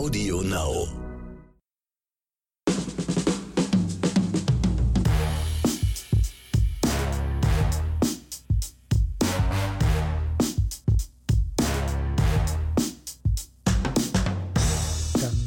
Audio Now.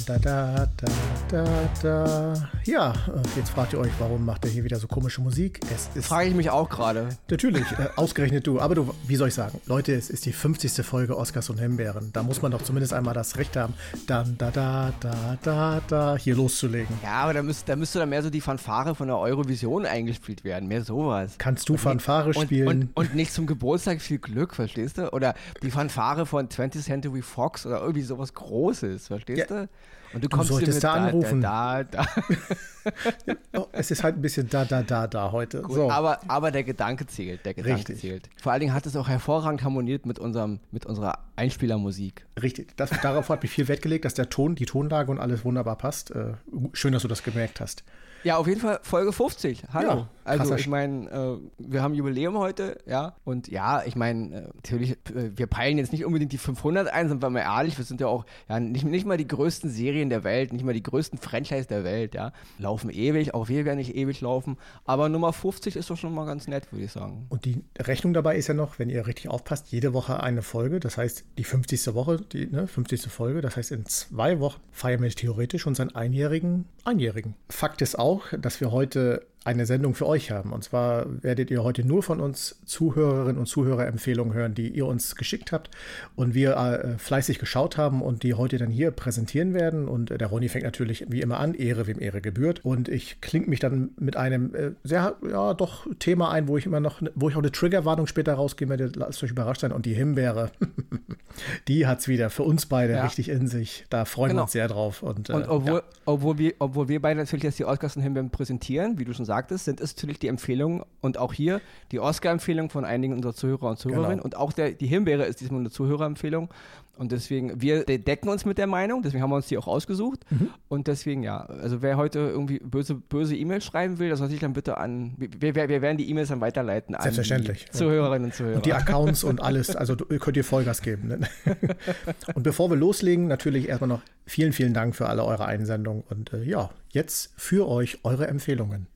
Da, da, da, da, da. Ja, äh, jetzt fragt ihr euch, warum macht er hier wieder so komische Musik? Es ist Frage ich mich auch gerade. natürlich äh, ausgerechnet du, aber du, wie soll ich sagen? Leute, es ist die 50. Folge Oscars und Himbeeren. Da muss man doch zumindest einmal das Recht haben, dann da da da da da hier loszulegen. Ja, aber da müsste, da müsste dann mehr so die Fanfare von der Eurovision eingespielt werden. Mehr sowas. Kannst du Fanfare Und, spielen? und, und nicht zum Geburtstag viel Glück, verstehst du? Oder die Fanfare von 20th Century Fox oder irgendwie sowas Großes, verstehst Ja. du? Und du kommst dir solltest da anrufen. Da, da, da. oh, es ist halt ein bisschen da da da da heute. Gut, so. aber, aber der Gedanke zählt, der Gedanke Richtig. zählt. Vor allen Dingen hat es auch hervorragend harmoniert mit, unserem, mit unserer Einspielermusik. Richtig, das, darauf hat mich viel Wert gelegt, dass der Ton, die Tonlage und alles wunderbar passt. Äh, schön, dass du das gemerkt hast. Ja, auf jeden Fall Folge 50. Hallo. Ja, also ich meine, äh, wir haben Jubiläum heute, ja. Und ja, ich meine, äh, natürlich, äh, wir peilen jetzt nicht unbedingt die 500 ein, sind wir mal ehrlich, wir sind ja auch ja, nicht, nicht mal die größten Serien der Welt, nicht mal die größten Franchise der Welt, ja. Laufen ewig, auch wir werden nicht ewig laufen. Aber Nummer 50 ist doch schon mal ganz nett, würde ich sagen. Und die Rechnung dabei ist ja noch, wenn ihr richtig aufpasst, jede Woche eine Folge. Das heißt, die 50. Woche, die ne, 50. Folge. Das heißt, in zwei Wochen feiern wir theoretisch unseren einjährigen Einjährigen. Fakt ist auch, dass wir heute eine Sendung für euch haben. Und zwar werdet ihr heute nur von uns Zuhörerinnen und Zuhörerempfehlungen hören, die ihr uns geschickt habt und wir äh, fleißig geschaut haben und die heute dann hier präsentieren werden. Und äh, der Ronny fängt natürlich wie immer an, Ehre wem Ehre gebührt. Und ich klinge mich dann mit einem äh, sehr, ja, doch Thema ein, wo ich immer noch, wo ich auch eine Triggerwarnung später rausgeben werde. Lasst euch überrascht sein. Und die Himbeere, die hat's wieder für uns beide Ja. richtig in sich. Da freuen wir Genau. uns sehr drauf. Und, äh, Und obwohl, ja. obwohl, wir, obwohl wir beide natürlich jetzt die Oscars und Himbeeren präsentieren, wie du schon sagtest, sind es natürlich die Empfehlungen und auch hier die Oscar-Empfehlung von einigen unserer Zuhörer und Zuhörerinnen Genau. und auch der, die Himbeere ist diesmal eine Zuhörerempfehlung und deswegen, wir decken uns mit der Meinung, deswegen haben wir uns die auch ausgesucht Mhm. und deswegen ja, also wer heute irgendwie böse, böse E-Mails schreiben will, das soll sich dann bitte an, wir, wir, wir werden die E-Mails dann weiterleiten an Selbstverständlich. die Zuhörerinnen und Zuhörer. Und die Accounts und alles, also könnt ihr Vollgas geben. Ne? Und bevor wir loslegen, natürlich erstmal noch vielen, vielen Dank für alle eure Einsendungen. Und äh, ja, jetzt für euch eure Empfehlungen.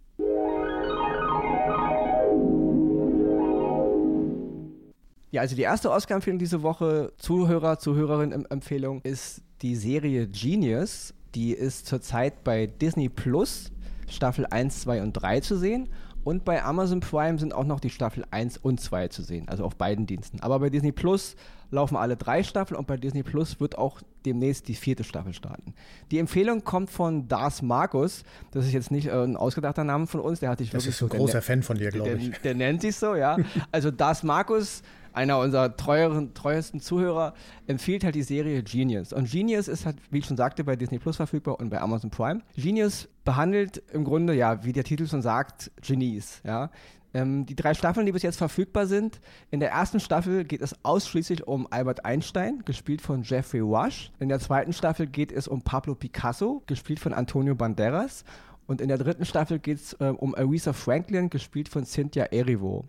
Ja, also die erste Oscar-Empfehlung diese Woche, Zuhörer, Zuhörerin-Empfehlung, ist die Serie Genius. Die ist zurzeit bei Disney Plus Staffel 1, 2 und 3 zu sehen. Und bei Amazon Prime sind auch noch die Staffel 1 und 2 zu sehen, also auf beiden Diensten. Aber bei Disney Plus laufen alle drei Staffeln und bei Disney Plus wird auch demnächst die vierte Staffel starten. Die Empfehlung kommt von Dars Markus. Das ist jetzt nicht äh, ein ausgedachter Name von uns, der hat sich Das wirklich ist ein so- großer der- Fan von dir, glaube der, ich. der nennt sich so, ja. Also Das Markus, einer unserer treueren, treuesten Zuhörer, empfiehlt halt die Serie Genius. Und Genius ist halt, wie ich schon sagte, bei Disney Plus verfügbar und bei Amazon Prime. Genius behandelt im Grunde, ja, wie der Titel schon sagt, Genies, ja. Ähm, die drei Staffeln, die bis jetzt verfügbar sind. In der ersten Staffel geht es ausschließlich um Albert Einstein, gespielt von Jeffrey Rush. In der zweiten Staffel geht es um Pablo Picasso, gespielt von Antonio Banderas. Und in der dritten Staffel geht es ähm, um Aretha Franklin, gespielt von Cynthia Erivo.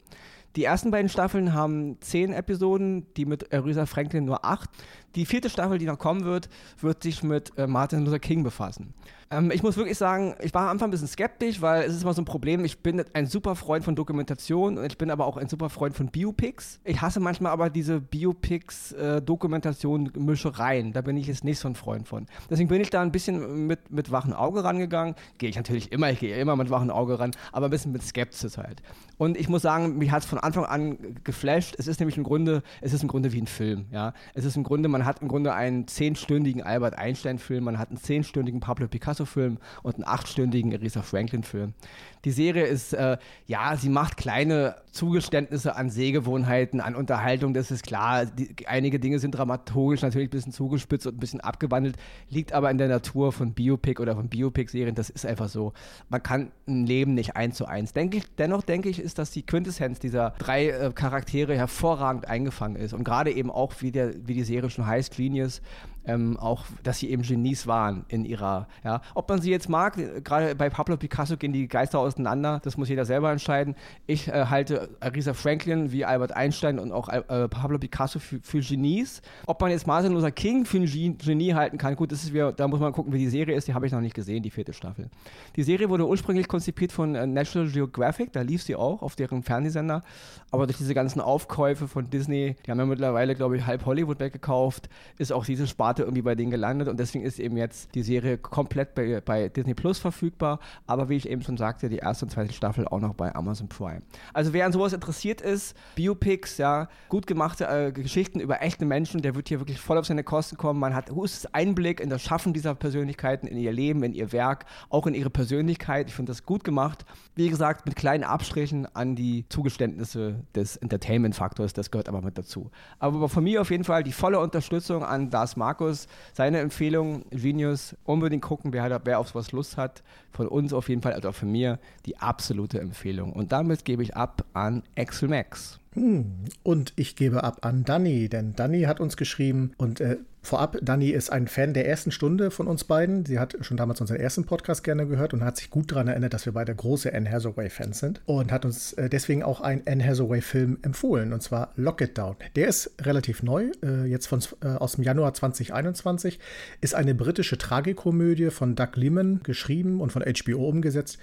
Die ersten beiden Staffeln haben zehn Episoden, die mit Aretha Franklin nur acht. Die vierte Staffel, die noch kommen wird, wird sich mit äh, Martin Luther King befassen. Ähm, ich muss wirklich sagen, ich war am Anfang ein bisschen skeptisch, weil es ist immer so ein Problem. Ich bin ein super Freund von Dokumentation und ich bin aber auch ein super Freund von Biopics. Ich hasse manchmal aber diese Biopics, äh. Da bin ich jetzt nicht so ein Freund von. Deswegen bin ich da ein bisschen mit, mit wachem Auge rangegangen. Gehe ich natürlich immer, ich gehe immer mit wachem Auge ran, aber ein bisschen mit Skepsis halt. Und ich muss sagen, mich hat es von Anfang an geflasht. Es ist nämlich im Grunde, es ist im Grunde wie ein Film, ja. Es ist im Grunde, man hat im Grunde einen zehnstündigen Albert Einstein-Film, man hat einen zehnstündigen Pablo Picasso-Film und einen achtstündigen Aretha Franklin-Film. Die Serie ist, äh, ja, sie macht kleine Zugeständnisse an Sehgewohnheiten, an Unterhaltung, das ist klar. Die, einige Dinge sind dramaturgisch natürlich ein bisschen zugespitzt und ein bisschen abgewandelt, liegt aber in der Natur von Biopic oder von Biopic-Serien, das ist einfach so. Man kann ein Leben nicht eins zu eins. Denke ich, dennoch denke ich, ist, dass die Quintessenz dieser drei äh, Charaktere hervorragend eingefangen ist und gerade eben auch, wie, der, wie die Serie schon heißt Genius, ähm, auch, dass sie eben Genies waren in ihrer, ja. Ob man sie jetzt mag, gerade bei Pablo Picasso gehen die Geister auseinander, das muss jeder selber entscheiden. Ich äh, halte Arisa Franklin wie Albert Einstein und auch äh, Pablo Picasso für, für, Genies. Ob man jetzt Martin Luther King für ein Genie halten kann, gut, das ist wieder, da muss man gucken, wie die Serie ist, die habe ich noch nicht gesehen, die vierte Staffel. Die Serie wurde ursprünglich konzipiert von äh, National Geographic, da lief sie auch auf deren Fernsehsender, aber durch diese ganzen Aufkäufe von Disney, die haben ja mittlerweile, glaube ich, halb Hollywood weggekauft, ist auch diese Sparte Sparte irgendwie bei denen gelandet und deswegen ist eben jetzt die Serie komplett bei, bei Disney Plus verfügbar, aber wie ich eben schon sagte, die erste und zweite Staffel auch noch bei Amazon Prime. Also wer an sowas interessiert ist, Biopics, ja, gut gemachte äh, Geschichten über echte Menschen, der wird hier wirklich voll auf seine Kosten kommen. Man hat höchstes Einblick in das Schaffen dieser Persönlichkeiten, in ihr Leben, in ihr Werk, auch in ihre Persönlichkeit. Ich finde das gut gemacht. Wie gesagt, mit kleinen Abstrichen an die Zugeständnisse des Entertainment-Faktors, das gehört aber mit dazu. Aber von mir auf jeden Fall die volle Unterstützung an Das Markus Markus, seine Empfehlung, Genius, unbedingt gucken, wer, wer auf sowas Lust hat. Von uns auf jeden Fall, also auch von mir, die absolute Empfehlung. Und damit gebe ich ab an Axel Max. Hm. Und ich gebe ab an Danny, denn Danny hat uns geschrieben und äh, Vorab, Dani ist ein Fan der ersten Stunde von uns beiden. Sie hat schon damals unseren ersten Podcast gerne gehört und hat sich gut daran erinnert, dass wir beide große Anne Hathaway-Fans sind. Und hat uns äh, deswegen auch einen Anne Hathaway-Film empfohlen, und zwar Lock It Down. Der ist relativ neu, äh, jetzt von, äh, aus dem Januar 2021. Ist eine britische Tragikomödie von Doug Liman geschrieben und von HBO umgesetzt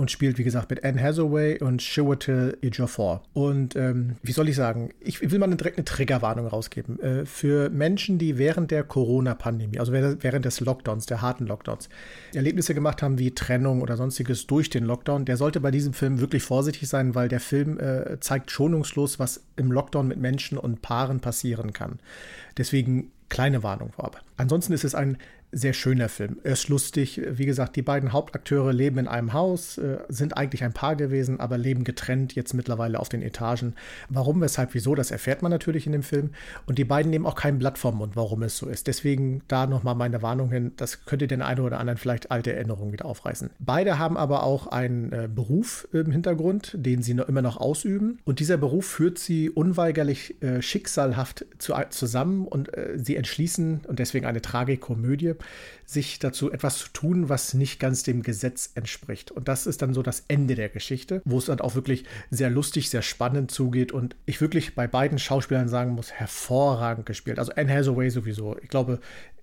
und spielt, wie gesagt, mit Anne Hathaway und Chiwetel Ejiofor. Und ähm, wie soll ich sagen, ich will mal direkt eine Triggerwarnung rausgeben. Äh, für Menschen, die während der Corona-Pandemie, also während des Lockdowns, der harten Lockdowns, Erlebnisse gemacht haben wie Trennung oder sonstiges durch den Lockdown, der sollte bei diesem Film wirklich vorsichtig sein, weil der Film äh, zeigt schonungslos, was im Lockdown mit Menschen und Paaren passieren kann. Deswegen kleine Warnung vorab. Ansonsten ist es ein sehr schöner Film. Er ist lustig. Wie gesagt, die beiden Hauptakteure leben in einem Haus, äh, sind eigentlich ein Paar gewesen, aber leben getrennt jetzt mittlerweile auf den Etagen. Warum, weshalb, wieso, das erfährt man natürlich in dem Film. Und die beiden nehmen auch kein Blatt vom Mund, warum es so ist. Deswegen da nochmal meine Warnung hin, das könnte den einen oder anderen vielleicht alte Erinnerungen wieder aufreißen. Beide haben aber auch einen äh, Beruf im Hintergrund, den sie noch immer noch ausüben. Und dieser Beruf führt sie unweigerlich äh, schicksalhaft zu, zusammen und äh, sie entschließen, und deswegen eine Tragikomödie, sich dazu etwas zu tun, was nicht ganz dem Gesetz entspricht. Und das ist dann so das Ende der Geschichte, wo es dann auch wirklich sehr lustig, sehr spannend zugeht und ich wirklich bei beiden Schauspielern sagen muss, hervorragend gespielt. Also Anne Hathaway sowieso. Ich glaube,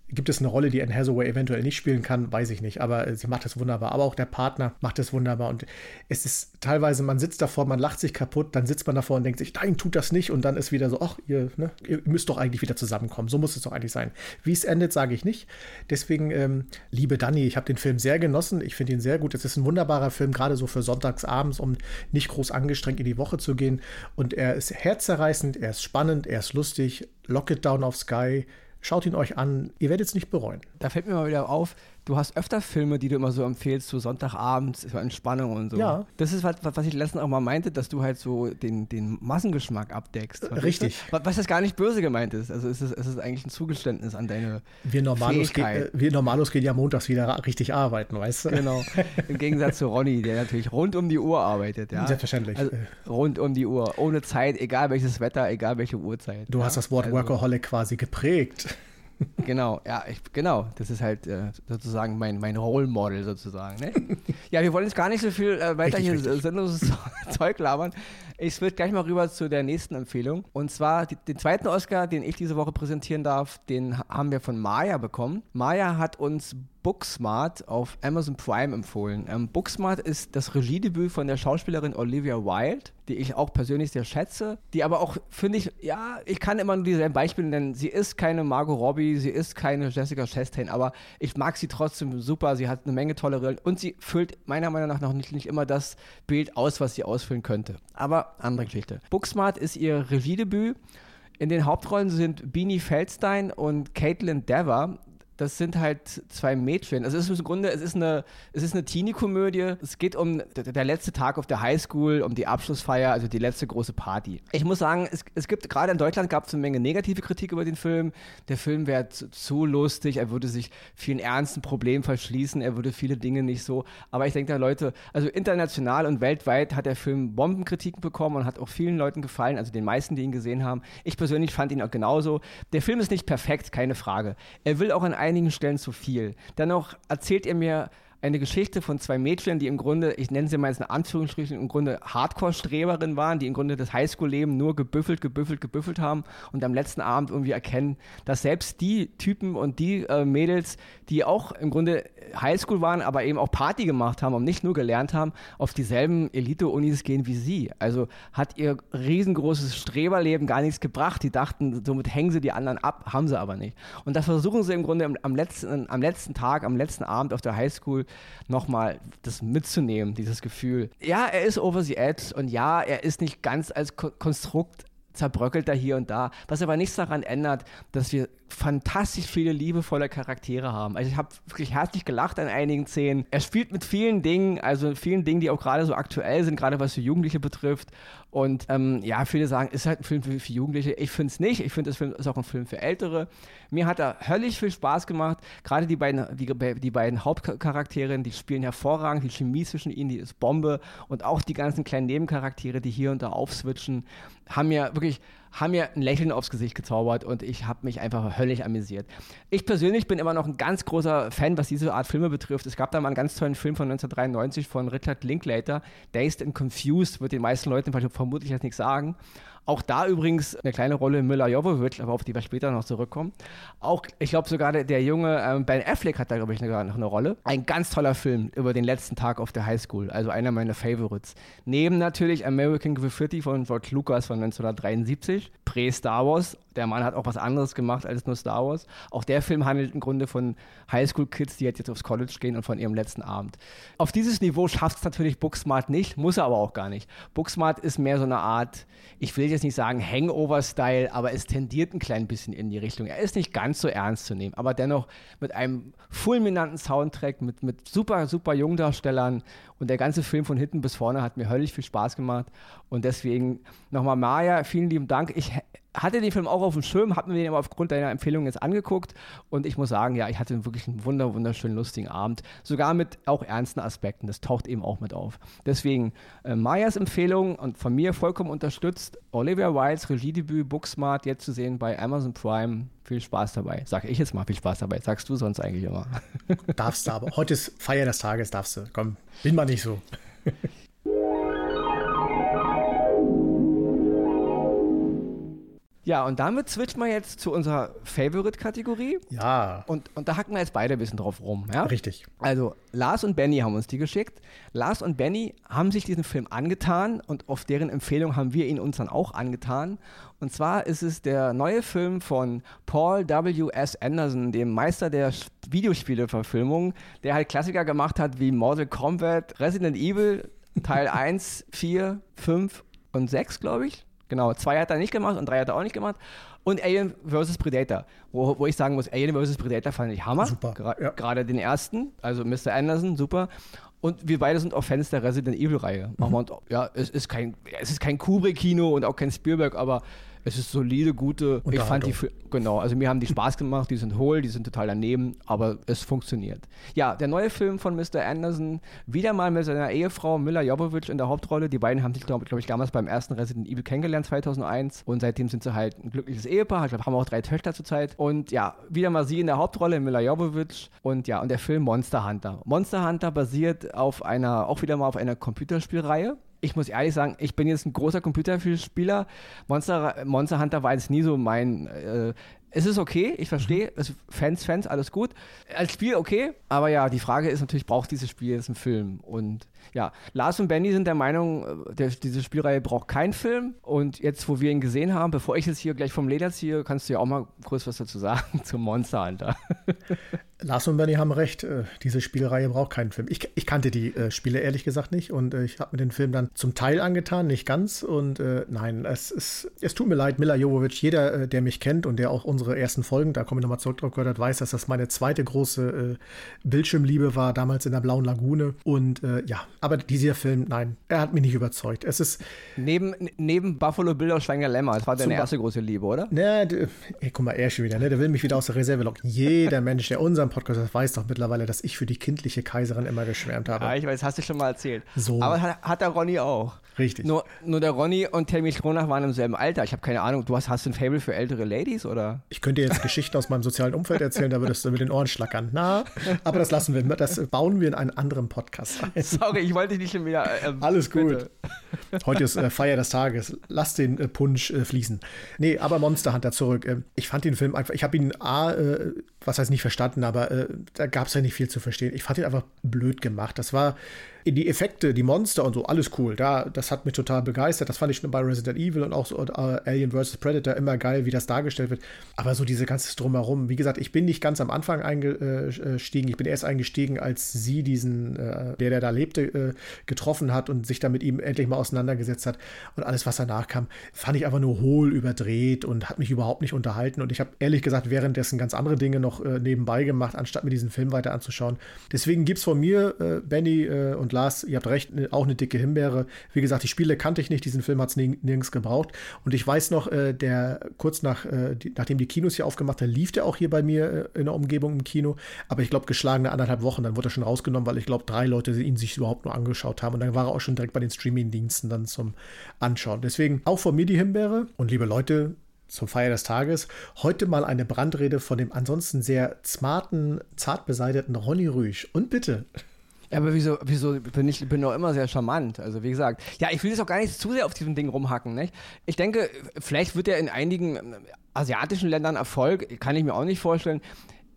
Gibt es eine Rolle, die Anne Hathaway eventuell nicht spielen kann? Weiß ich nicht. Aber sie macht es wunderbar. Aber auch der Partner macht es wunderbar. Und es ist teilweise, man sitzt davor, man lacht sich kaputt, dann sitzt man davor und denkt sich, nein, tut das nicht. Und dann ist wieder so, ach, ihr, ne, ihr müsst doch eigentlich wieder zusammenkommen. So muss es doch eigentlich sein. Wie es endet, sage ich nicht. Deswegen, ähm, liebe Dani, ich habe den Film sehr genossen. Ich finde ihn sehr gut. Es ist ein wunderbarer Film, gerade so für sonntagsabends, um nicht groß angestrengt in die Woche zu gehen. Und er ist herzerreißend, er ist spannend, er ist lustig. Lock it down auf Sky. Schaut ihn euch an, ihr werdet es nicht bereuen. Da fällt mir mal wieder auf, du hast öfter Filme, die du immer so empfehlst, so Sonntagabends für Entspannung und so. Ja. Das ist was, was ich letztens auch mal meinte, dass du halt so den, den Massengeschmack abdeckst. Richtig. Was, was das gar nicht böse gemeint ist. Also es ist, es ist eigentlich ein Zugeständnis an deine wir Normalos, ge äh, wir Normalos gehen ja montags wieder richtig arbeiten, weißt du? Genau. Im Gegensatz zu Ronny, der natürlich rund um die Uhr arbeitet. Ja? Selbstverständlich. Also, rund um die Uhr. Ohne Zeit, egal welches Wetter, egal welche Uhrzeit. Du ja? hast das Wort also, Workaholic quasi geprägt genau, ja, ich, genau. Das ist halt äh, sozusagen mein, mein Role Model sozusagen. Ne? ja, wir wollen jetzt gar nicht so viel äh, weiter richtig, hier richtig. sinnloses Zeug labern. Ich würde gleich mal rüber zu der nächsten Empfehlung. Und zwar die, den zweiten Oscar, den ich diese Woche präsentieren darf, den haben wir von Maya bekommen. Maya hat uns Booksmart auf Amazon Prime empfohlen. Ähm, Booksmart ist das Regiedebüt von der Schauspielerin Olivia Wilde, die ich auch persönlich sehr schätze, die aber auch, finde ich, ja, ich kann immer nur dieselben Beispiele nennen. Sie ist keine Margot Robbie, sie ist keine Jessica Chastain, aber ich mag sie trotzdem super. Sie hat eine Menge tolle Rollen und sie füllt meiner Meinung nach noch nicht, nicht immer das Bild aus, was sie ausfüllen könnte. Aber andere Geschichte. Booksmart ist ihr Regiedebüt. In den Hauptrollen sind Beanie Feldstein und Caitlin Dever das sind halt zwei Mädchen. Also es ist im Grunde, es ist eine, es ist eine Teenie-Komödie. Es geht um der letzte Tag auf der Highschool, um die Abschlussfeier, also die letzte große Party. Ich muss sagen, es, es gibt gerade in Deutschland gab es eine Menge negative Kritik über den Film. Der Film wäre zu, zu, lustig, er würde sich vielen ernsten Problemen verschließen, er würde viele Dinge nicht so. Aber ich denke da Leute, also international und weltweit hat der Film Bombenkritiken bekommen und hat auch vielen Leuten gefallen, also den meisten, die ihn gesehen haben. Ich persönlich fand ihn auch genauso. Der Film ist nicht perfekt, keine Frage. Er will auch an einigen Stellen zu viel. Dennoch erzählt er mir eine Geschichte von zwei Mädchen, die im Grunde, ich nenne sie mal jetzt in Anführungsstrichen, im Grunde Hardcore-Streberinnen waren, die im Grunde das Highschool-Leben nur gebüffelt, gebüffelt, gebüffelt haben und am letzten Abend irgendwie erkennen, dass selbst die Typen und die äh, Mädels, die auch im Grunde Highschool waren, aber eben auch Party gemacht haben und nicht nur gelernt haben, auf dieselben Elite-Unis gehen wie sie. Also hat ihr riesengroßes Streberleben gar nichts gebracht. Die dachten, somit hängen sie die anderen ab, haben sie aber nicht. Und das versuchen sie im Grunde am, letzten, am letzten Tag, am letzten Abend auf der Highschool nochmal das mitzunehmen, dieses Gefühl. Ja, er ist over the edge und ja, er ist nicht ganz als Ko Konstrukt zerbröckelt da hier und da, was aber nichts daran ändert, dass wir fantastisch viele liebevolle Charaktere haben. Also ich habe wirklich herzlich gelacht an einigen Szenen. Er spielt mit vielen Dingen, also vielen Dingen, die auch gerade so aktuell sind, gerade was für Jugendliche betrifft. Und ähm, ja, viele sagen, ist halt ein Film für, für Jugendliche. Ich finde es nicht. Ich finde, das Film ist auch ein Film für Ältere. Mir hat er höllisch viel Spaß gemacht. Gerade die beiden, die, die beiden Hauptcharaktere, die spielen hervorragend. Die Chemie zwischen ihnen, die ist Bombe. Und auch die ganzen kleinen Nebencharaktere, die hier und da aufswitchen, haben mir wirklich haben mir ein Lächeln aufs Gesicht gezaubert und ich habe mich einfach höllisch amüsiert. Ich persönlich bin immer noch ein ganz großer Fan, was diese Art Filme betrifft. Es gab da mal einen ganz tollen Film von 1993 von Richard Linklater, Dazed and Confused, wird den meisten Leuten vermutlich jetzt nichts sagen. Auch da übrigens eine kleine Rolle Müller-Jovovich, aber auf die wir später noch zurückkommen. Auch, ich glaube sogar der, der junge ähm, Ben Affleck hat da, glaube ich, noch eine Rolle. Ein ganz toller Film über den letzten Tag auf der Highschool, also einer meiner Favorites. Neben natürlich American Graffiti von George Lucas von 1973, Prä-Star Wars. Der Mann hat auch was anderes gemacht als nur Star Wars. Auch der Film handelt im Grunde von Highschool-Kids, die jetzt aufs College gehen und von ihrem letzten Abend. Auf dieses Niveau schafft es natürlich Booksmart nicht, muss er aber auch gar nicht. Booksmart ist mehr so eine Art, ich will jetzt nicht sagen Hangover-Style, aber es tendiert ein klein bisschen in die Richtung. Er ist nicht ganz so ernst zu nehmen, aber dennoch mit einem fulminanten Soundtrack, mit, mit super, super Jungdarstellern und der ganze Film von hinten bis vorne hat mir höllisch viel Spaß gemacht und deswegen nochmal Maja, vielen lieben Dank. Ich hatte den Film auch auf dem Schirm, habe mir den aber aufgrund deiner Empfehlung jetzt angeguckt und ich muss sagen, ja, ich hatte wirklich einen wunder, wunderschönen, lustigen Abend. Sogar mit auch ernsten Aspekten. Das taucht eben auch mit auf. Deswegen äh, Mayas Empfehlung und von mir vollkommen unterstützt. Olivia Wildes Regiedebüt Booksmart jetzt zu sehen bei Amazon Prime. Viel Spaß dabei. Sag ich jetzt mal viel Spaß dabei. Sagst du sonst eigentlich immer. Darfst du aber. Heute ist Feier des Tages, darfst du. Komm, bin mal nicht so. Ja, und damit switchen wir jetzt zu unserer Favorite-Kategorie. Ja. Und, und da hacken wir jetzt beide ein bisschen drauf rum. Ja? Richtig. Also, Lars und Benny haben uns die geschickt. Lars und Benny haben sich diesen Film angetan und auf deren Empfehlung haben wir ihn uns dann auch angetan. Und zwar ist es der neue Film von Paul W.S. Anderson, dem Meister der Videospiele-Verfilmung, der halt Klassiker gemacht hat wie Mortal Kombat, Resident Evil Teil 1, 4, 5 und 6, glaube ich. Genau, zwei hat er nicht gemacht und drei hat er auch nicht gemacht. Und Alien vs. Predator, wo, wo ich sagen muss, Alien vs. Predator fand ich Hammer. Super. ja. Gerade den ersten, also Mr. Anderson, super. Und wir beide sind auch Fans der Resident Evil-Reihe. Mhm. Ja, es ist kein, es ist kein Kubrick-Kino und auch kein Spielberg, aber es ist solide, gute. Ich fand die, genau, also mir haben die Spaß gemacht, die sind hohl, die sind total daneben, aber es funktioniert. Ja, der neue Film von Mr. Anderson, wieder mal mit seiner Ehefrau Mila Jovovich in der Hauptrolle. Die beiden haben sich, glaube glaub ich, damals beim ersten Resident Evil kennengelernt, 2001. Und seitdem sind sie halt ein glückliches Ehepaar. Ich glaube, haben auch drei Töchter zurzeit. Und ja, wieder mal sie in der Hauptrolle, Mila Jovovich. Und ja, und der Film Monster Hunter. Monster Hunter basiert auf einer, auch wieder mal auf einer Computerspielreihe ich muss ehrlich sagen, ich bin jetzt ein großer Computerspieler. Monster, Monster Hunter war jetzt nie so mein. Äh, es ist okay, ich verstehe. Also Fans, Fans, alles gut. Als Spiel okay, aber ja, die Frage ist natürlich, braucht dieses Spiel jetzt einen Film? Und ja, Lars und Benny sind der Meinung, äh, der, diese Spielreihe braucht keinen Film. Und jetzt, wo wir ihn gesehen haben, bevor ich jetzt hier gleich vom Leder ziehe, kannst du ja auch mal kurz was dazu sagen zum Monster Hunter. Lars und Bernie haben recht, äh, diese Spielreihe braucht keinen Film. Ich, ich kannte die äh, Spiele ehrlich gesagt nicht und äh, ich habe mir den Film dann zum Teil angetan, nicht ganz. Und äh, nein, es, ist, es tut mir leid, Mila Jovovich, jeder, äh, der mich kennt und der auch unsere ersten Folgen, da komme ich nochmal zurück drauf gehört hat, weiß, dass das meine zweite große äh, Bildschirmliebe war, damals in der Blauen Lagune. Und äh, ja, aber dieser Film, nein, er hat mich nicht überzeugt. Es ist. Neben, neben Buffalo Bill aus Schwenger Lämmer, das war deine erste große Liebe, oder? Ne, ey, guck mal, er schon wieder, ne? Der will mich wieder aus der Reserve locken. Jeder Mensch, der unseren Podcast hat, weiß doch mittlerweile, dass ich für die kindliche Kaiserin immer geschwärmt habe. Ja, ich weiß, hast du schon mal erzählt. So. Aber hat, hat der Ronny auch. Richtig. Nur, nur der Ronny und Tammy Stronach waren im selben Alter. Ich habe keine Ahnung, du hast, hast du ein Fable für ältere Ladies, oder? Ich könnte jetzt Geschichten aus meinem sozialen Umfeld erzählen, da würdest du mit den Ohren schlackern. Na, aber das lassen wir, das bauen wir in einen anderen Podcast ein. Sorry, ich wollte dich nicht wieder. Äh, Alles gut. Bitte. Heute ist äh, Feier des Tages. Lass den äh, Punsch äh, fließen. Nee, aber Monster Hunter zurück. Ähm, ich fand den Film einfach, ich habe ihn A, äh, was heißt nicht verstanden, aber äh, da gab es ja nicht viel zu verstehen. Ich fand ihn einfach blöd gemacht. Das war die Effekte, die Monster und so, alles cool. Da, das hat mich total begeistert. Das fand ich schon bei Resident Evil und auch so uh, Alien vs. Predator immer geil, wie das dargestellt wird. Aber so diese ganze Drumherum, wie gesagt, ich bin nicht ganz am Anfang eingestiegen. Ich bin erst eingestiegen, als sie diesen, äh, der, der da lebte, äh, getroffen hat und sich da mit ihm endlich mal auseinandergesetzt hat. Und alles, was danach kam, fand ich einfach nur hohl, überdreht und hat mich überhaupt nicht unterhalten. Und ich habe ehrlich gesagt währenddessen ganz andere Dinge noch äh, nebenbei gemacht, anstatt mir diesen Film weiter anzuschauen. Deswegen gibt es von mir, äh, Benny äh, und Lars, ihr habt recht, auch eine dicke Himbeere. Wie gesagt, die Spiele kannte ich nicht, diesen Film hat es nirgends gebraucht. Und ich weiß noch, äh, der kurz nach, äh, die, nachdem die Kinos hier aufgemacht haben, lief der auch hier bei mir äh, in der Umgebung im Kino. Aber ich glaube, geschlagene anderthalb Wochen, dann wurde er schon rausgenommen, weil ich glaube, drei Leute ihn sich überhaupt nur angeschaut haben. Und dann war er auch schon direkt bei den Streaming-Diensten dann zum Anschauen. Deswegen auch von mir die Himbeere. Und liebe Leute, zur Feier des Tages. Heute mal eine Brandrede von dem ansonsten sehr smarten, zart beseiteten Ronny Rüsch. Und bitte. Ja, aber wieso, wieso bin ich bin doch immer sehr charmant. Also wie gesagt, ja, ich will jetzt auch gar nicht zu sehr auf diesem Ding rumhacken. Nicht? Ich denke, vielleicht wird er in einigen ähm, asiatischen Ländern Erfolg, kann ich mir auch nicht vorstellen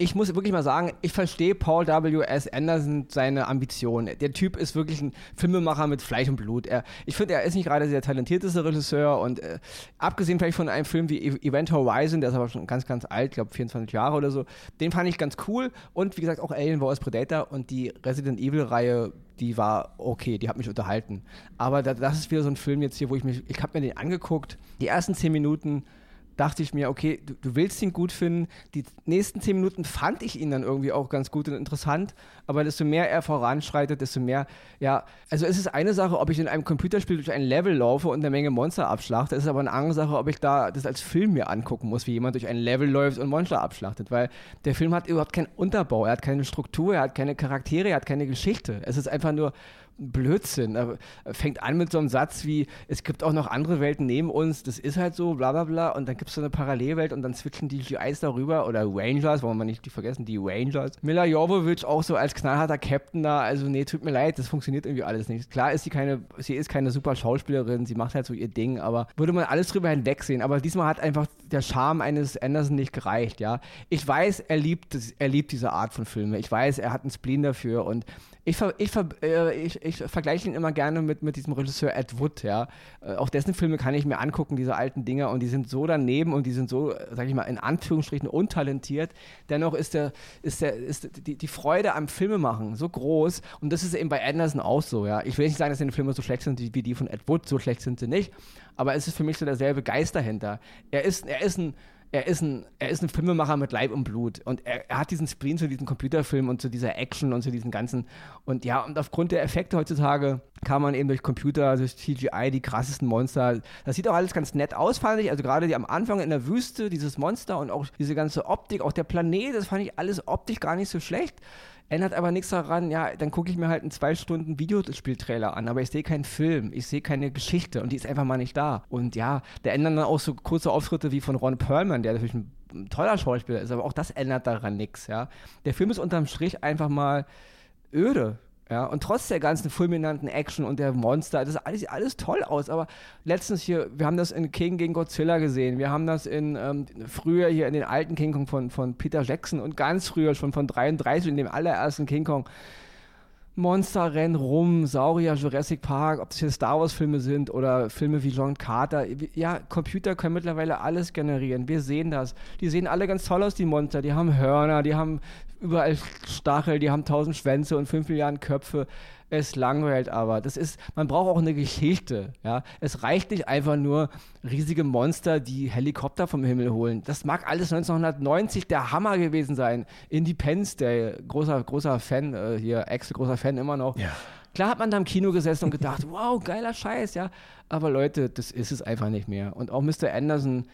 ich muss wirklich mal sagen, ich verstehe Paul W.S. Anderson seine Ambitionen. Der Typ ist wirklich ein Filmemacher mit Fleisch und Blut. Er, ich finde, er ist nicht gerade der talentierteste Regisseur und äh, abgesehen vielleicht von einem Film wie e-, Event Horizon, der ist aber schon ganz, ganz alt, glaube 24 Jahre oder so, den fand ich ganz cool und wie gesagt auch Alien vs. Predator und die Resident Evil-Reihe, die war okay, die hat mich unterhalten. Aber da, das ist wieder so ein Film jetzt hier, wo ich mich, ich habe mir den angeguckt, die ersten 10 Minuten dachte ich mir, okay, du, du, willst ihn gut finden. Die nächsten zehn Minuten fand ich ihn dann irgendwie auch ganz gut und interessant, aber desto mehr er voranschreitet, desto mehr, ja, also es ist eine Sache, ob ich in einem Computerspiel durch ein Level laufe und eine Menge Monster abschlachte, es ist aber eine andere Sache, ob ich da das als Film mir angucken muss, wie jemand durch ein Level läuft und Monster abschlachtet, weil der Film hat überhaupt keinen Unterbau, er hat keine Struktur, er hat keine Charaktere, er hat keine Geschichte. Es ist einfach nur Blödsinn. Er fängt an mit so einem Satz wie, es gibt auch noch andere Welten neben uns, das ist halt so, bla bla bla, und dann gibt es so eine Parallelwelt und dann switchen die GIs darüber, oder Rangers, wollen wir nicht die vergessen, die Rangers. Mila Jovovich auch so als knallharter Captain da, also nee, tut mir leid, das funktioniert irgendwie alles nicht. Klar ist sie keine, sie ist keine super Schauspielerin, sie macht halt so ihr Ding, aber würde man alles drüber hinwegsehen, aber diesmal hat einfach der Charme eines Anderson nicht gereicht, ja. Ich weiß, er liebt, er liebt diese Art von Filmen, ich weiß, er hat einen Spleen dafür und ich, ver, ich, ver, äh, ich, ich vergleiche ihn immer gerne mit, mit diesem Regisseur Ed Wood, ja. Äh, auch dessen Filme kann ich mir angucken, diese alten Dinger, und die sind so daneben und die sind so, sag ich mal, in Anführungsstrichen untalentiert. Dennoch ist der, ist der, ist die, die Freude am Filmemachen so groß und das ist eben bei Anderson auch so, ja. Ich will nicht sagen, dass seine Filme so schlecht sind wie die von Ed Wood, so schlecht sind sie nicht, aber es ist für mich so derselbe Geist dahinter. Er ist, er ist ein er ist ein, er ist ein Filmemacher mit Leib und Blut und er, er, hat diesen Spleen zu diesem Computerfilm und zu dieser Action und zu diesen ganzen und ja, und aufgrund der Effekte heutzutage kann man eben durch Computer, durch CGI die krassesten Monster, das sieht auch alles ganz nett aus, fand ich, also gerade die am Anfang in der Wüste, dieses Monster und auch diese ganze Optik, auch der Planet, das fand ich alles optisch gar nicht so schlecht. Ändert aber nichts daran, ja, dann gucke ich mir halt einen zwei Stunden Videospieltrailer an, aber ich sehe keinen Film, ich sehe keine Geschichte und die ist einfach mal nicht da. Und ja, da ändern dann auch so kurze Auftritte wie von Ron Perlman, der natürlich ein toller Schauspieler ist, aber auch das ändert daran nichts, ja. Der Film ist unterm Strich einfach mal öde. Ja, und trotz der ganzen fulminanten Action und der Monster, das alles, alles toll aus. Aber letztens hier, wir haben das in King gegen Godzilla gesehen. Wir haben das in ähm, früher hier in den alten King Kong von, von Peter Jackson und ganz früher schon von 33 in dem allerersten King Kong. Monster rennen rum, Saurier, Jurassic Park, ob es hier Star Wars Filme sind oder Filme wie John Carter. Ja, Computer können mittlerweile alles generieren. Wir sehen das. Die sehen alle ganz toll aus, die Monster. Die haben Hörner, die haben überall Stachel, die haben tausend Schwänze und fünf Milliarden Köpfe. Es langweilt aber. Das ist, man braucht auch eine Geschichte. Ja? Es reicht nicht einfach nur riesige Monster, die Helikopter vom Himmel holen. Das mag alles 1990 der Hammer gewesen sein. Independence Day, großer, großer Fan, äh, hier, ex großer Fan immer noch. Ja. Klar hat man da im Kino gesessen und gedacht, wow, geiler Scheiß, ja. Aber Leute, das ist es einfach nicht mehr. Und auch Mr. Anderson,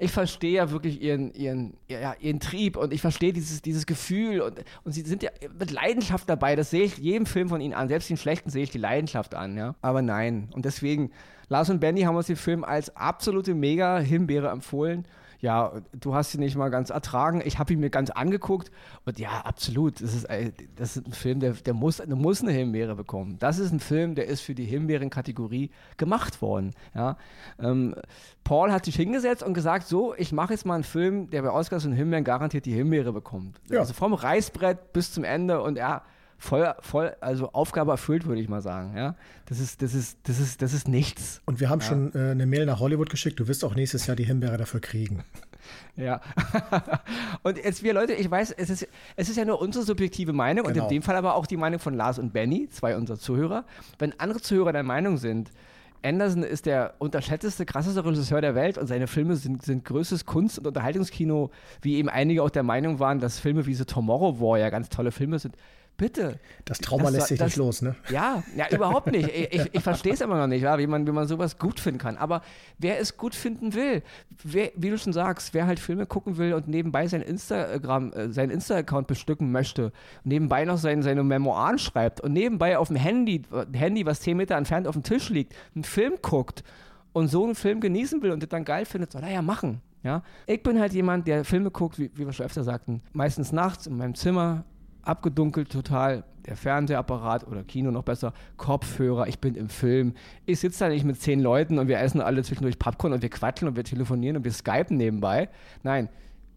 ich verstehe ja wirklich ihren, ihren, ja, ihren Trieb und ich verstehe dieses, dieses Gefühl und, und sie sind ja mit Leidenschaft dabei. Das sehe ich jedem Film von ihnen an. Selbst den schlechten sehe ich die Leidenschaft an, ja. Aber nein. Und deswegen, Lars und Benny haben uns den Film als absolute Mega-Himbeere empfohlen ja, du hast ihn nicht mal ganz ertragen. Ich habe ihn mir ganz angeguckt und ja, absolut. Das ist, das ist ein Film, der, der, muss, der muss eine Himbeere bekommen. Das ist ein Film, der ist für die Himbeeren-Kategorie gemacht worden. Ja. Ähm, Paul hat sich hingesetzt und gesagt, so, ich mache jetzt mal einen Film, der bei Oscars und Himbeeren garantiert die Himbeere bekommt. Ja. Also vom Reißbrett bis zum Ende und ja, voll, voll, also Aufgabe erfüllt, würde ich mal sagen. Ja, das ist, das ist, das ist, das ist nichts. Und wir haben ja. schon äh, eine Mail nach Hollywood geschickt. Du wirst auch nächstes Jahr die Himbeere dafür kriegen. Ja. und jetzt wir Leute, ich weiß, es ist, es ist ja nur unsere subjektive Meinung genau. und in genau. dem Fall aber auch die Meinung von Lars und Benny, zwei unserer Zuhörer. Wenn andere Zuhörer der Meinung sind, Anderson ist der unterschätzteste, krasseste Regisseur der Welt und seine Filme sind, sind größtes Kunst- und Unterhaltungskino, wie eben einige auch der Meinung waren, dass Filme wie The Tomorrow War ja ganz tolle Filme sind. Bitte. Das Trauma das, lässt sich das, nicht los, ne? Ja, ja überhaupt nicht. Ich, ich, ich verstehe es immer noch nicht, ja, wie, man, wie man sowas gut finden kann. Aber wer es gut finden will, wer, wie du schon sagst, wer halt Filme gucken will und nebenbei sein Instagram, äh, seinen Insta-Account bestücken möchte, nebenbei noch sein, seine Memoiren schreibt und nebenbei auf dem Handy, Handy, was 10 Meter entfernt auf dem Tisch liegt, einen Film guckt und so einen Film genießen will und das dann geil findet, soll er ja machen. Ja? Ich bin halt jemand, der Filme guckt, wie, wie wir schon öfter sagten, meistens nachts in meinem Zimmer, abgedunkelt total, der Fernsehapparat oder Kino noch besser, Kopfhörer, ich bin im Film. Ich sitze da nicht mit zehn Leuten und wir essen alle zwischendurch Popcorn und wir quatschen und wir telefonieren und wir skypen nebenbei. Nein,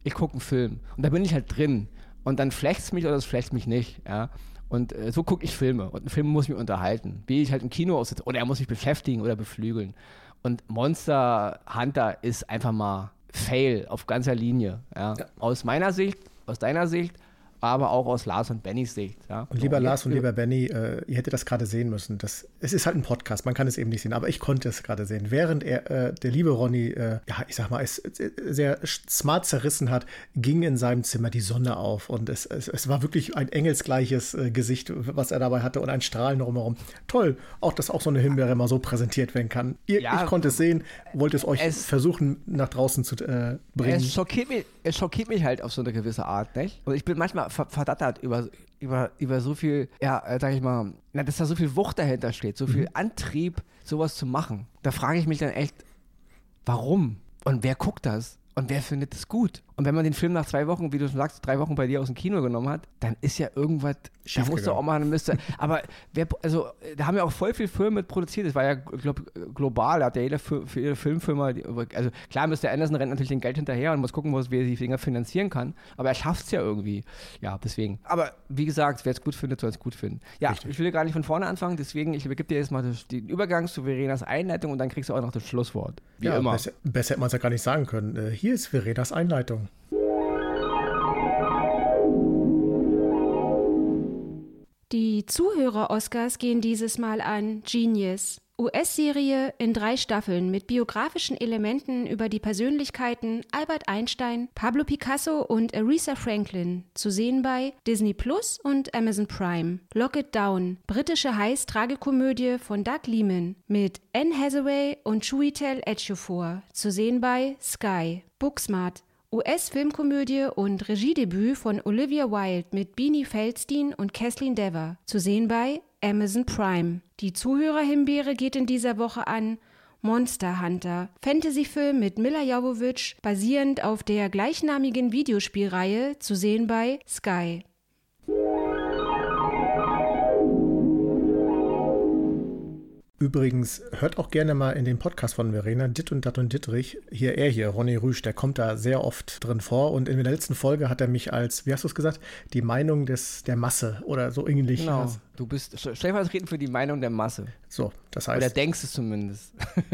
ich gucke einen Film und da bin ich halt drin. Und dann flecht es mich oder es flecht mich nicht. Ja? Und äh, so gucke ich Filme. Und ein Film muss mich unterhalten. Wie ich halt im Kino aussitze. Oder er muss mich beschäftigen oder beflügeln. Und Monster Hunter ist einfach mal Fail auf ganzer Linie. Ja? Ja. Aus meiner Sicht, aus deiner Sicht aber auch aus Lars und Bennys Sicht. Ja. Und lieber so, Lars und lieber Benny, äh, ihr hättet das gerade sehen müssen. Das, es ist halt ein Podcast, man kann es eben nicht sehen, aber ich konnte es gerade sehen. Während er, äh, der liebe Ronny, äh, ja, ich sag mal, es sehr smart zerrissen hat, ging in seinem Zimmer die Sonne auf und es, es, es war wirklich ein engelsgleiches äh, Gesicht, was er dabei hatte und ein Strahlen drumherum. Toll, auch dass auch so eine Himbeere mal so präsentiert werden kann. Ihr, ja, ich konnte es sehen, wollte es euch es, versuchen, nach draußen zu äh, bringen. Es schockiert, mich, es schockiert mich halt auf so eine gewisse Art, nicht? Und ich bin manchmal verdattert über, über, über so viel, ja, äh, sag ich mal, na, dass da so viel Wucht dahinter steht, so viel mhm. Antrieb, sowas zu machen. Da frage ich mich dann echt, warum? Und wer guckt das? Und wer findet es gut? Und wenn man den Film nach zwei Wochen, wie du schon sagst, drei Wochen bei dir aus dem Kino genommen hat, dann ist ja irgendwas, da musst du auch mal Müsste. Aber wer, also, da haben ja auch voll viel Filme mit produziert. Das war ja, glaube global, da hat ja jeder für, für ihre Filmfirma, also klar, Mr. Anderson rennt natürlich den Geld hinterher und muss gucken, wo es, wer die Finger finanzieren kann. Aber er schafft es ja irgendwie. Ja, deswegen. Aber wie gesagt, wer es gut findet, soll es gut finden. Ja, Richtig. ich will gar nicht von vorne anfangen, deswegen, ich übergebe dir jetzt mal den Übergang zu Verenas Einleitung und dann kriegst du auch noch das Schlusswort. Wie ja, immer. Besser, besser hätte man es ja gar nicht sagen können. Äh, hier ist Verenas Einleitung. Die Zuhörer-Oscars gehen dieses Mal an Genius. US-Serie in drei Staffeln mit biografischen Elementen über die Persönlichkeiten Albert Einstein, Pablo Picasso und Aretha Franklin, zu sehen bei Disney Plus und Amazon Prime. Lock It Down, britische Heiß-Tragikomödie von Doug Liman mit Anne Hathaway und Chiwetel Ejiofor, zu sehen bei Sky. Booksmart, US-Filmkomödie und Regiedebüt von Olivia Wilde mit Beanie Feldstein und Kathleen Dever, zu sehen bei Amazon Prime. Die Zuhörerhimbeere geht in dieser Woche an Monster Hunter, Fantasyfilm mit Mila Jovovich, basierend auf der gleichnamigen Videospielreihe, zu sehen bei Sky. Übrigens, hört auch gerne mal in den Podcast von Verena, Dit und Dat und Dittrich. Hier er hier, Ronny Rüsch, der kommt da sehr oft drin vor. Und in der letzten Folge hat er mich als, wie hast du es gesagt, die Meinung des, der Masse oder so ähnlich. Genau, du bist stellvertretend für die Meinung der Masse. So, das heißt. Oder denkst es zumindest.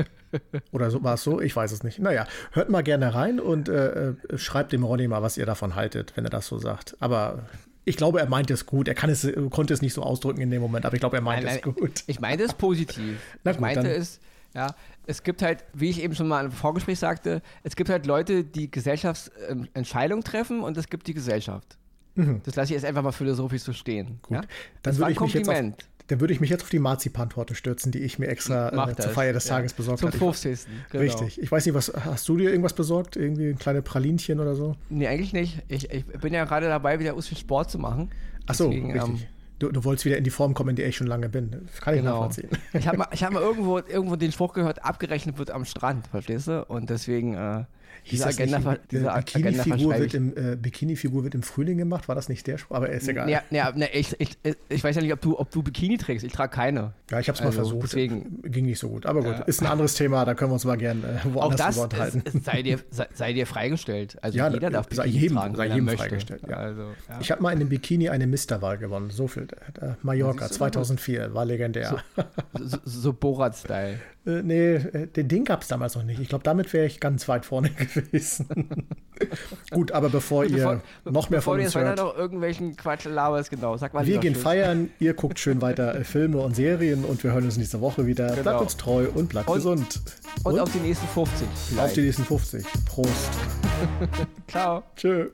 oder so war es so, ich weiß es nicht. Naja, hört mal gerne rein und äh, äh, schreibt dem Ronny mal, was ihr davon haltet, wenn er das so sagt. Aber ich glaube, er meint es gut. Er kann es, konnte es nicht so ausdrücken in dem Moment, aber ich glaube, er meint Nein, es nein, gut. Ich meinte es positiv. Na ich gut, meinte dann- es, ja, es gibt halt, wie ich eben schon mal im Vorgespräch sagte, es gibt halt Leute, die Gesellschaftsentscheidungen treffen und es gibt die Gesellschaft. Das lasse ich jetzt einfach mal philosophisch so stehen. Ja? Mhm. Dann Das war würde ich mich jetzt auf, Kompliment. Dann würde ich mich jetzt auf die Marzipantorte stürzen, die ich mir extra äh, zur Feier des ja. Tages besorgt Zum habe. Ich- 50. Genau. Richtig. Ich weiß nicht, was hast du dir irgendwas besorgt? Irgendwie kleine Pralinchen oder so? Nee, eigentlich nicht. Ich, ich bin ja gerade dabei, wieder viel Sport zu machen. Ach so, Deswegen, richtig. ähm, du, du wolltest wieder in die Form kommen, in der ich schon lange bin. Das kann ich Genau. nachvollziehen. Ich habe mal, ich hab mal irgendwo, irgendwo den Spruch gehört, abgerechnet wird am Strand, verstehst du? Und deswegen, äh, Hieß diese das Agenda, nicht, äh, diese Bikini-Figur wird, im, äh, Bikini-Figur wird im Frühling gemacht? War das nicht der Spruch? Aber ist egal. Nee, nee, nee, ich, ich, ich weiß ja nicht, ob du, ob du Bikini trägst. Ich trage keine. Ja, ich habe es mal Also, versucht. deswegen- Ging nicht so gut. Aber gut, Ja. ist ein anderes Thema. Da können wir uns mal gern äh, Auch woanders das unterhalten. ist, ist, sei, dir, sei, sei dir freigestellt. Also Ja, jeder darf Bikini jedem- tragen, sei jedem möchte. freigestellt, ja. Also, ja. Ich habe mal in dem Bikini eine Misterwahl gewonnen. So viel. Äh, Mallorca na gut. 2004 war legendär. so, so Borat-Style. Äh, nee, äh, den Ding gab es damals noch nicht. Ich glaube, damit wäre ich ganz weit vorne gewesen. Gut, aber bevor ihr noch mehr bevor von uns jetzt weiter hört, noch irgendwelchen Quatsch laberst, genau. Sag mal wir gehen Tschüss. feiern, ihr guckt schön weiter Filme und Serien und wir hören uns nächste Woche wieder. Bleibt Genau. uns treu und bleibt Und- gesund. Und, auf die nächsten 50 auf vielleicht. die nächsten 50. Prost. Ciao. Tschö.